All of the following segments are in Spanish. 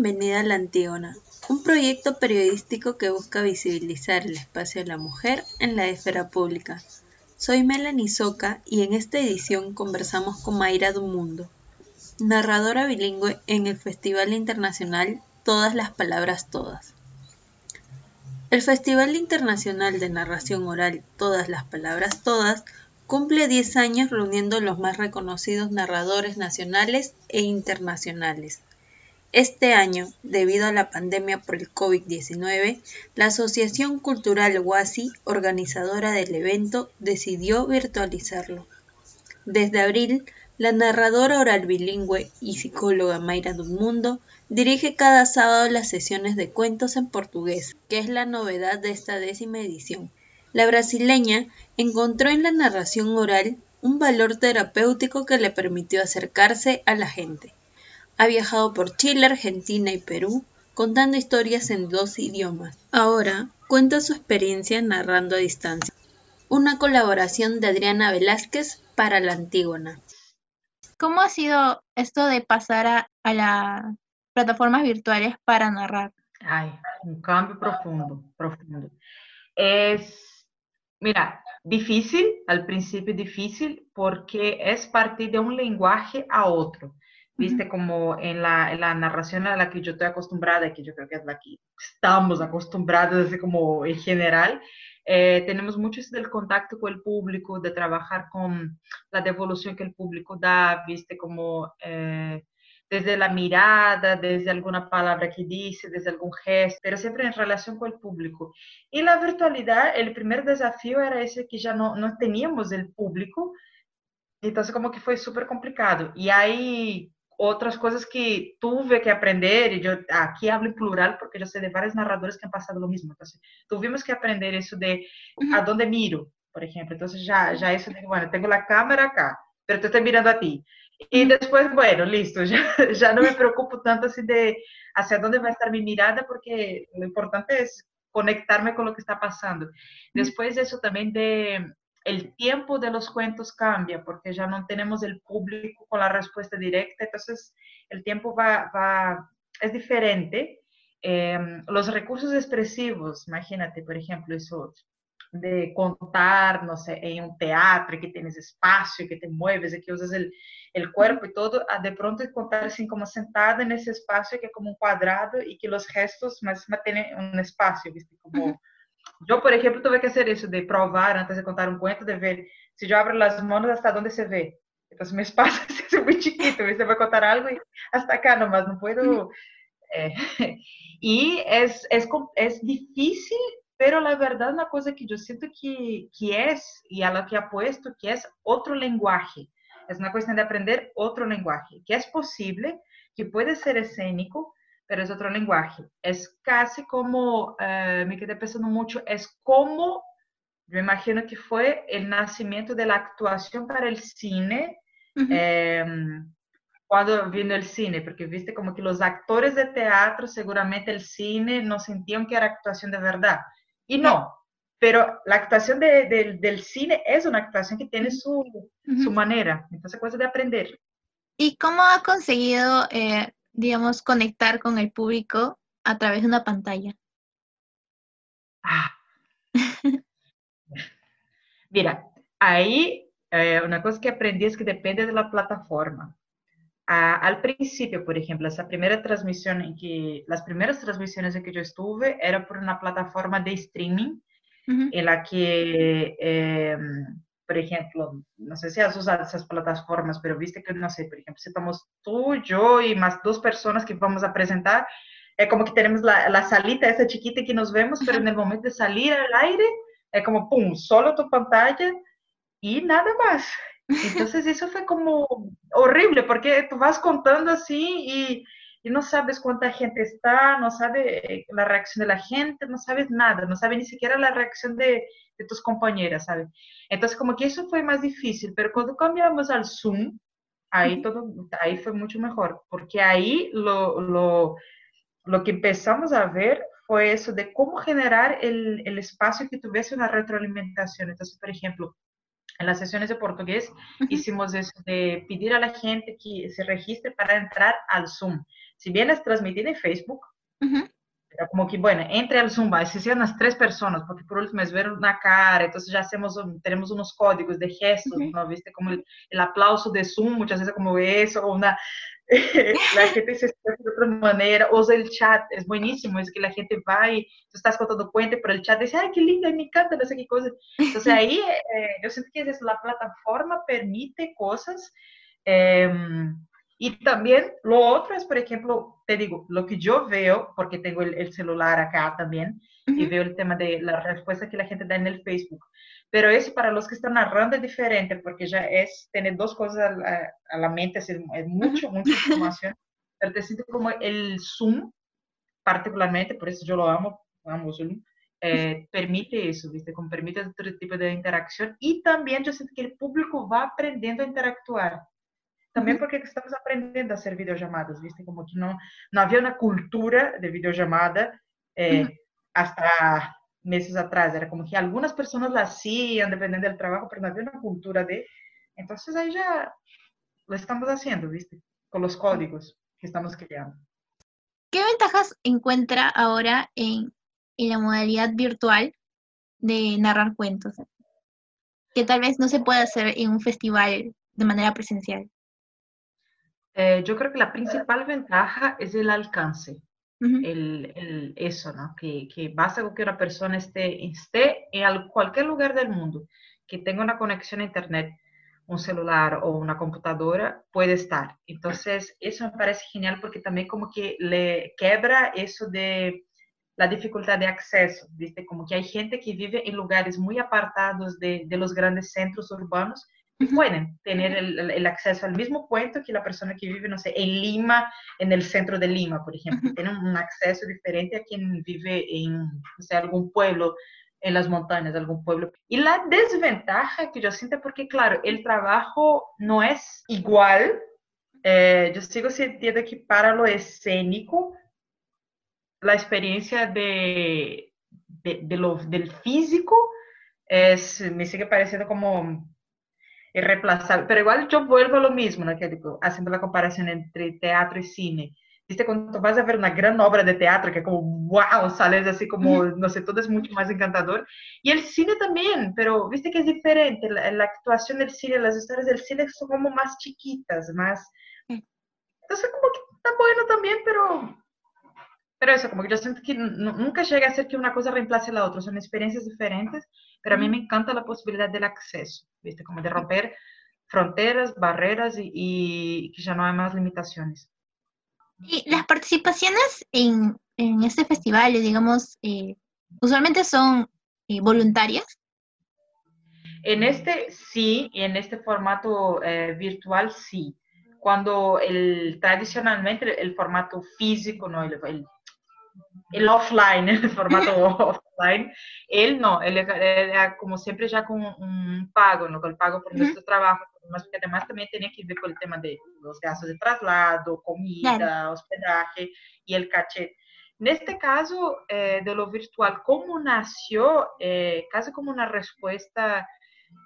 bienvenida a La Antígona, un proyecto periodístico que busca visibilizar el espacio de la mujer en la esfera pública. Soy Melanie Soca y en esta edición conversamos con Mayra Mundo, narradora bilingüe en el Festival Internacional Todas las Palabras Todas. El Festival Internacional de Narración Oral Todas las Palabras Todas cumple 10 años reuniendo los más reconocidos narradores nacionales e internacionales. Este año, debido a la pandemia por el COVID-19, la Asociación Cultural WASI, organizadora del evento, decidió virtualizarlo. Desde abril, la narradora oral bilingüe y psicóloga Mayra Mundo dirige cada sábado las sesiones de cuentos en portugués, que es la novedad de esta décima edición. La brasileña encontró en la narración oral un valor terapéutico que le permitió acercarse a la gente. Ha viajado por Chile, Argentina y Perú, contando historias en dos idiomas. Ahora cuenta su experiencia narrando a distancia. Una colaboración de Adriana Velázquez para la Antígona. ¿Cómo ha sido esto de pasar a, las plataformas virtuales para narrar? Ay, un cambio profundo, profundo. Es, mira, difícil, al principio difícil, porque es partir de un lenguaje a otro. Viste, como en la, en la, narración a la que yo estoy acostumbrada, que yo creo que es la que estamos acostumbrados, así como en general, eh, tenemos mucho del contacto con el público, de trabajar con la devolución que el público da, viste, como eh, desde la mirada, desde alguna palabra que dice, desde algún gesto, pero siempre en relación con el público. Y la virtualidad, el primer desafío era ese que ya no, no teníamos el público, entonces como que fue súper complicado. Y ahí outras coisas que tuve que aprender, e eu aqui hablo em plural porque eu sei de vários narradores que han passado o mesmo. Então, tuvimos que aprender isso de a dónde miro, por exemplo. Então, já, já isso de, bueno, tenho a câmera acá, pero te estou mirando a ti. E depois, bueno, listo, já, já não me preocupo tanto assim de hacia onde vai estar minha mirada, porque o importante é conectarme com o que está passando. Depois, isso também de el tiempo de los cuentos cambia porque ya no tenemos el público con la respuesta directa, entonces el tiempo va, va es diferente. Em, los recursos expresivos, imagínate, por ejemplo, eso de contar, no sé, en un teatro, que tienes espacio, que te mueves, que usas el, el cuerpo y todo, de pronto contar así como sentada en ese espacio que es como un cuadrado y que los gestos más, más tienen un espacio, ¿viste? Como, Yo, por ejemplo, tuve que hacer eso de probar antes de contar un cuento, de ver si yo abro las manos hasta dónde se ve. Entonces mi espacio es muy chiquito, se va a contar algo y hasta acá nomás, no puedo. Eh, y es, es, es difícil, pero la verdad una cosa que yo siento que, que es, y a lo que apuesto, que es otro lenguaje. Es una cuestión de aprender otro lenguaje, que es posible, que puede ser escénico, pero es otro lenguaje. Es casi como, eh, me quedé pensando mucho, es como, yo imagino que fue el nacimiento de la actuación para el cine, eh, cuando vino el cine, porque viste como que los actores de teatro, seguramente el cine no sentían que era actuación de verdad. Y no, pero la actuación del cine es una actuación que tiene su, su manera, entonces cosa de aprender. ¿Y cómo ha conseguido eh, digamos, conectar con el público a través de una pantalla? Ah. Mira, ahí eh, una cosa que aprendí es que depende de la plataforma. al principio, por ejemplo, esa primera transmisión en que, las primeras transmisiones en que yo estuve era por una plataforma de streaming en la que em, por ejemplo, no sé si has usado esas plataformas, pero viste que, no sé, por ejemplo, si estamos tú, yo y más dos personas que vamos a presentar, es como que tenemos la, la salita esa chiquita que nos vemos, pero en el momento de salir al aire, es como, pum, solo tu pantalla y nada más. Entonces eso fue como horrible, porque tú vas contando así y y no sabes cuánta gente está, no sabes la reacción de la gente, no sabes nada, no sabes ni siquiera la reacción de, de tus compañeras, ¿sabes? Entonces, como que eso fue más difícil, pero cuando cambiamos al Zoom, ahí todo, ahí fue mucho mejor, porque ahí lo, lo, lo que empezamos a ver fue eso de cómo generar el, el espacio que tuviese una retroalimentación. Entonces, por ejemplo, en las sesiones de portugués hicimos eso de pedir a la gente que se registre para entrar al Zoom. Si bien es transmitida en Facebook, como que, bueno, entre el Zumba, si sean las tres personas, porque por último es ver una cara, entonces ya hacemos, tenemos unos códigos de gestos, ¿no? ¿Viste? Como el, el, aplauso de Zoom, muchas veces como eso, o una, la gente se expresa de otra manera, usa el chat, es buenísimo, es que la gente va y tú estás contando cuenta, pero el chat dice, ay, qué linda, me encanta, no sé qué cosa. Entonces ahí eh, yo siento que es la plataforma permite cosas. Eh, y también lo otro es, por ejemplo, te digo, lo que yo veo, porque tengo el, el celular acá también, y veo el tema de la respuesta que la gente da en el Facebook. Pero eso para los que están narrando es diferente, porque ya es tener dos cosas a, a la mente, es, es mucho, mucha información. Pero te siento como el Zoom, particularmente, por eso yo lo amo, amo Zoom, eh, permite eso, ¿viste? Como permite otro tipo de interacción. Y también yo siento que el público va aprendiendo a interactuar. También porque estamos aprendiendo a hacer videollamadas, ¿viste? Como que no, no había una cultura de videollamada eh, hasta meses atrás. Era como que algunas personas la hacían dependiendo del trabajo, pero no había una cultura de... Entonces ahí ya lo estamos haciendo, ¿viste? Con los códigos que estamos creando. ¿Qué ventajas encuentra ahora en, en la modalidad virtual de narrar cuentos? Que tal vez no se pueda hacer en un festival de manera presencial. Eh, yo creo que la principal ventaja es el alcance. el, el, eso, ¿no? Que, que, basta con que una persona esté, esté en cualquier lugar del mundo, que tenga una conexión a Internet, un celular o una computadora, puede estar. Entonces, eso me parece genial porque también como que le quebra eso de la dificultad de acceso, ¿viste? Como que hay gente que vive en lugares muy apartados de, de los grandes centros urbanos pueden tener el, el, acceso al mismo cuento que la persona que vive, no sé, en Lima, en el centro de Lima, por ejemplo. Tienen un acceso diferente a quien vive en, no sé, algún pueblo en las montañas, algún pueblo. Y la desventaja que yo siento, porque claro, el trabajo no es igual. Eh, yo sigo sintiendo que para lo escénico, la experiencia de, de, de lo, del físico es, me sigue pareciendo como irreemplazable. Pero igual yo vuelvo a lo mismo, ¿no? Que digo, haciendo la comparación entre teatro y cine. Viste, cuando vas a ver una gran obra de teatro, que como, wow, sales así como, no sé, todo es mucho más encantador. Y el cine también, pero viste que es diferente. La, la actuación del cine, las historias del cine son como más chiquitas, más... Entonces, como que está bueno también, pero pero eso, como que yo siento que nunca llega a ser que una cosa reemplace a la otra, son experiencias diferentes, pero a mí me encanta la posibilidad del acceso, ¿viste? Como de romper fronteras, barreras y, y que ya no hay más limitaciones. Y las participaciones en, en este festival, digamos, eh, usualmente son eh, voluntarias. En este sí, y en este formato eh, virtual sí. Cuando el, tradicionalmente el, el formato físico, ¿no? El, el, el offline, el formato offline. Él no, él era como siempre ya con un pago, ¿no? con el pago por nuestro trabajo, porque además también tenía que ver con el tema de los gastos de traslado, comida, claro. hospedaje y el caché. En este caso eh, de lo virtual, ¿cómo nació? Eh, casi como una respuesta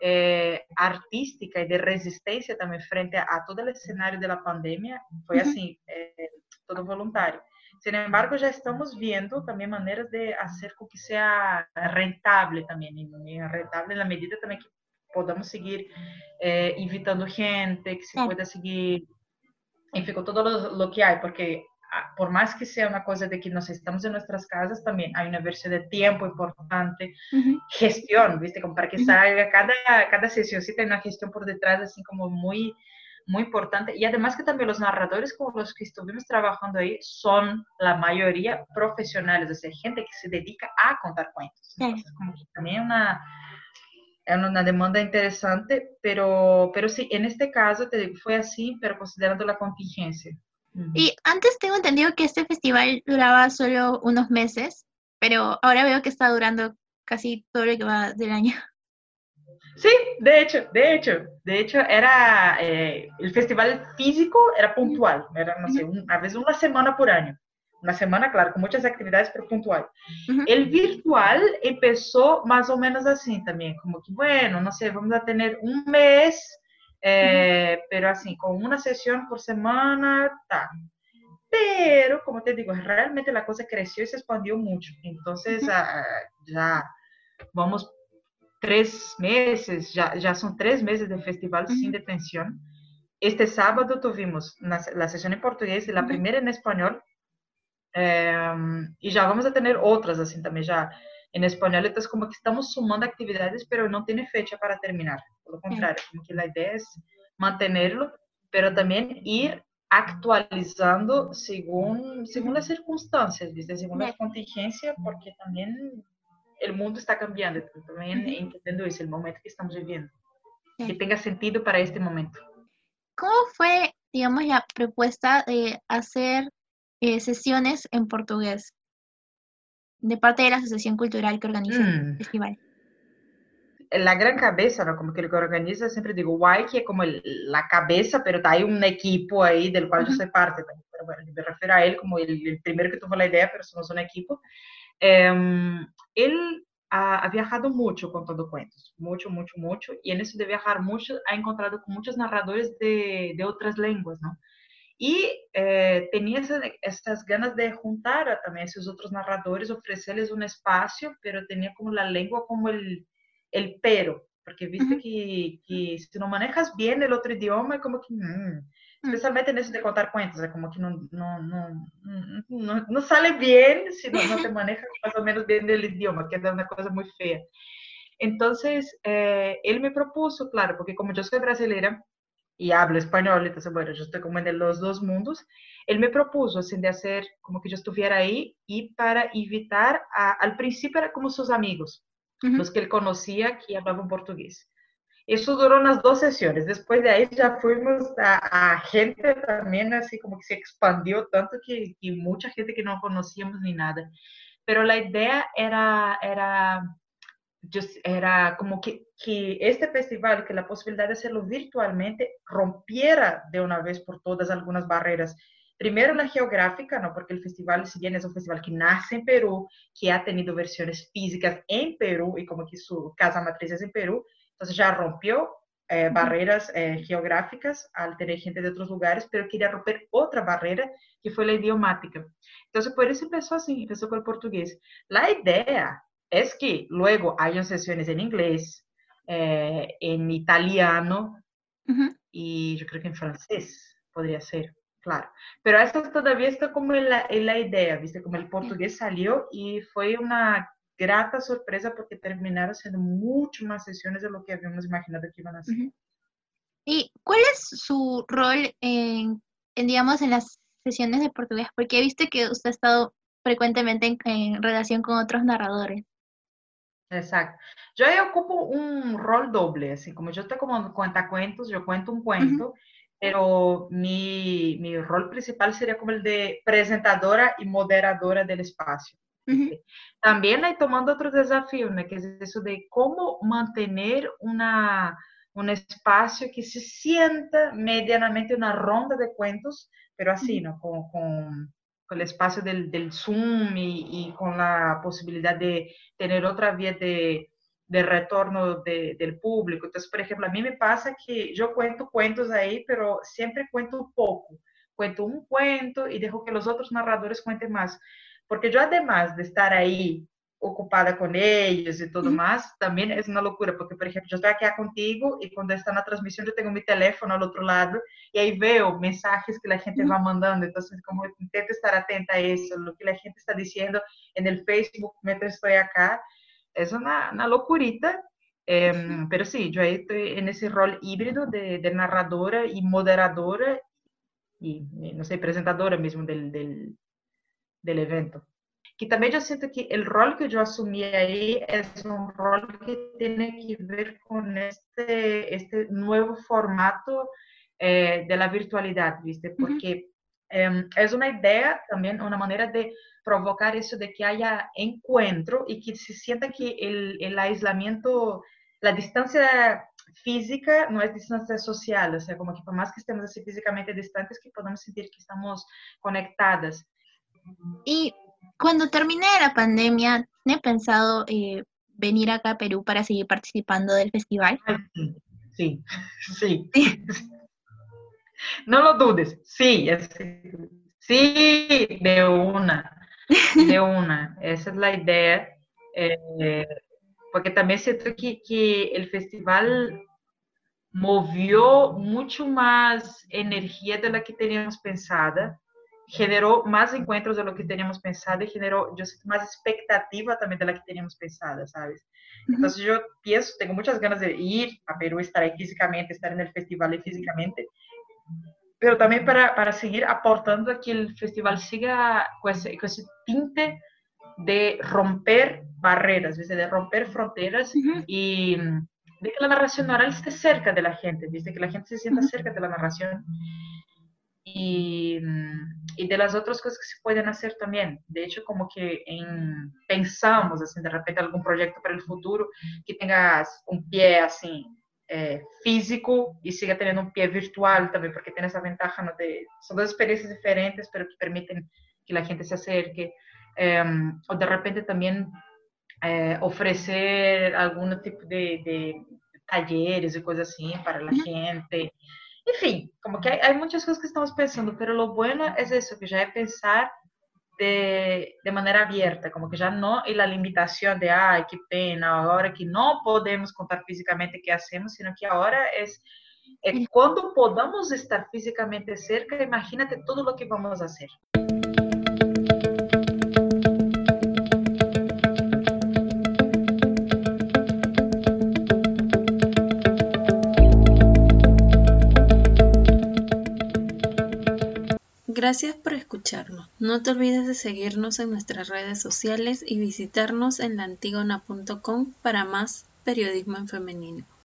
eh, artística y de resistencia también frente a, a, todo el escenario de la pandemia, fue así, todo voluntario. Sin embargo, ya estamos viendo también maneras de hacer con que sea rentable también, y rentable en la medida también que podamos seguir eh, invitando gente, que se sí. pueda seguir, en fin, con todo lo, lo, que hay, porque ah, por más que sea una cosa de que nos estamos en nuestras casas, también hay una versión de tiempo importante, uh -huh. gestión, ¿viste? Como para que salga cada, cada sesión, sí, tiene una gestión por detrás, así como muy muy importante. Y además que también los narradores con los que estuvimos trabajando ahí son la mayoría profesionales, o sea, gente que se dedica a contar cuentos. Entonces, como que también una, es una demanda interesante, pero, pero sí, en este caso te digo, fue así, pero considerando la contingencia. Y antes tengo entendido que este festival duraba solo unos meses, pero ahora veo que está durando casi todo lo que va del año. Sí, de hecho, de hecho, de hecho era eh, el festival físico era puntual, era no sé, un, a veces una semana por año, una semana, claro, con muchas actividades, pero puntual. Uh -huh. El virtual empezó más o menos así también, como que bueno, no sé, vamos a tener un mes, eh, uh -huh. pero así, con una sesión por semana, tá. pero como te digo, realmente la cosa creció y se expandió mucho. Entonces, ah, ya vamos tres meses, ya, ya son tres meses de festival sin detención. Este sábado tuvimos la sesión en portugués y la primera en español. Em, y ya vamos a tener otras así también ya en español. Entonces, como que estamos sumando actividades, pero no tiene fecha para terminar. Por lo contrario, como que la idea es mantenerlo, pero también ir actualizando según, según las circunstancias, ¿viste? según la contingencia, porque también el mundo está cambiando, también entendiendo eso, el momento que estamos viviendo, que tenga sentido para este momento. ¿Cómo fue, digamos, la propuesta de hacer eh, sesiones en portugués de parte de la asociación cultural que organiza el mm. festival? la gran cabeza, ¿no? Como que el que organiza, siempre digo, guay, que es como la cabeza, pero hay un equipo ahí del cual yo soy parte. Pero bueno, me refiero a él como el, primero que tuvo la idea, pero somos un equipo. Em, él ha, viajado mucho contando cuentos, mucho, mucho, mucho, y en eso de viajar mucho ha encontrado con muchos narradores de, de otras lenguas, ¿no? Y eh, tenía esas, ganas de juntar a también esos otros narradores, ofrecerles un espacio, pero tenía como la lengua como el, el pero, porque viste que, que, si no manejas bien el otro idioma, como que, mm, mm. especialmente en eso de contar cuentos, es como que no, no, no, no, no sale bien si no, no, te manejas más o menos bien el idioma, que es una cosa muy fea. Entonces, eh, él me propuso, claro, porque como yo soy brasileña y hablo español, entonces, bueno, yo estoy como en los dos mundos, él me propuso, así, de hacer como que yo estuviera ahí y para invitar, a, al principio era como sus amigos, los que él conocía que hablaban portugués. Eso duró unas dos sesiones. Después de ahí ya fuimos a, gente también, así como que se expandió tanto que, que, mucha gente que no conocíamos ni nada. Pero la idea era, era, era como que, que este festival, que la posibilidad de hacerlo virtualmente, rompiera de una vez por todas algunas barreras Primero la geográfica, ¿no? Porque el festival, si bien es un festival que nace en Perú, que ha tenido versiones físicas en Perú y como que su casa matriz es en Perú, entonces ya rompió eh, barreras eh, geográficas al tener gente de otros lugares, pero quería romper otra barrera que fue la idiomática. Entonces por eso empezó así, empezó con el portugués. La idea es que luego hayan sesiones en inglés, eh, en italiano y yo creo que en francés podría ser. Claro, pero eso todavía está como en la, en la, idea, ¿viste? Como el portugués salió y fue una grata sorpresa porque terminaron siendo mucho más sesiones de lo que habíamos imaginado que iban a ser. ¿Y cuál es su rol en, digamos, en las sesiones de portugués? Porque he visto que usted ha estado frecuentemente en, en relación con otros narradores. Exacto. Yo ahí ocupo un rol doble, así como yo estoy como cuentos, yo cuento un cuento pero mi, mi, rol principal sería como el de presentadora y moderadora del espacio. También hay tomando otro desafío, ¿no? que es eso de cómo mantener una, un espacio que se sienta medianamente una ronda de cuentos, pero así, ¿no? Con, con, con el espacio del, del Zoom y, y, con la posibilidad de tener otra vía de, de retorno de, del público. Entonces, por ejemplo, a mí me pasa que yo cuento cuentos ahí, pero siempre cuento poco. Cuento un cuento y dejo que los otros narradores cuenten más. Porque yo además de estar ahí ocupada con ellos y todo más, también es una locura, porque, por ejemplo, yo estoy aquí contigo y cuando está en la transmisión yo tengo mi teléfono al otro lado y ahí veo mensajes que la gente va mandando, entonces como intento estar atenta a eso, lo que la gente está diciendo en el Facebook mientras estoy acá, es una, una locurita, em, pero sí, yo ahí estoy en ese rol híbrido de, de narradora y moderadora y, no sé, presentadora mismo del, del, del, evento. Que también yo siento que el rol que yo asumí ahí es un rol que tiene que ver con este, este nuevo formato eh, de la virtualidad, ¿viste? Porque eh, es una idea también, una manera de provocar eso de que haya encuentro y que se sienta que el, el aislamiento, la distancia física no es distancia social, o sea, como que por más que estemos así físicamente distantes, que podamos sentir que estamos conectadas. Y cuando termine la pandemia, ¿tiene pensado eh, venir acá a Perú para seguir participando del festival? Sí, sí. sí. No lo dudes, sí, Sí, de una, de una. Esa es la idea. Eh, porque también siento que, que el festival movió mucho más energía de la que teníamos pensada, generó más encuentros de lo que teníamos pensado y generó, yo siento, más expectativa también de la que teníamos pensada, ¿sabes? Entonces yo pienso, tengo muchas ganas de ir a Perú, estar ahí físicamente, estar en el festival físicamente, pero también para, para seguir aportando a que el festival siga con ese, con ese tinte de romper barreras, de romper fronteras y de que la narración oral esté cerca de la gente, de que la gente se sienta cerca de la narración y, y, de las otras cosas que se pueden hacer también. De hecho, como que en, pensamos, así, de repente, algún proyecto para el futuro que tenga un pie así eh, físico y siga teniendo un pie virtual también, porque tiene esa ventaja, ¿no? De, son dos experiencias diferentes, pero que permiten que la gente se acerque. Eh, o de repente también eh, ofrecer algún tipo de, de, talleres y cosas así para la gente. Enfim, como que hay, hay, muchas cosas que estamos pensando, pero lo bueno es eso, que ya es pensar de, de maneira aberta, como que já não é a limitação de, ah, que pena, agora que não podemos contar fisicamente o que hacemos, sino que agora é, é quando podamos estar fisicamente cerca, imagínate todo o que vamos fazer. Gracias por escucharnos. No te olvides de seguirnos en nuestras redes sociales y visitarnos en laantigona.com para más periodismo en femenino.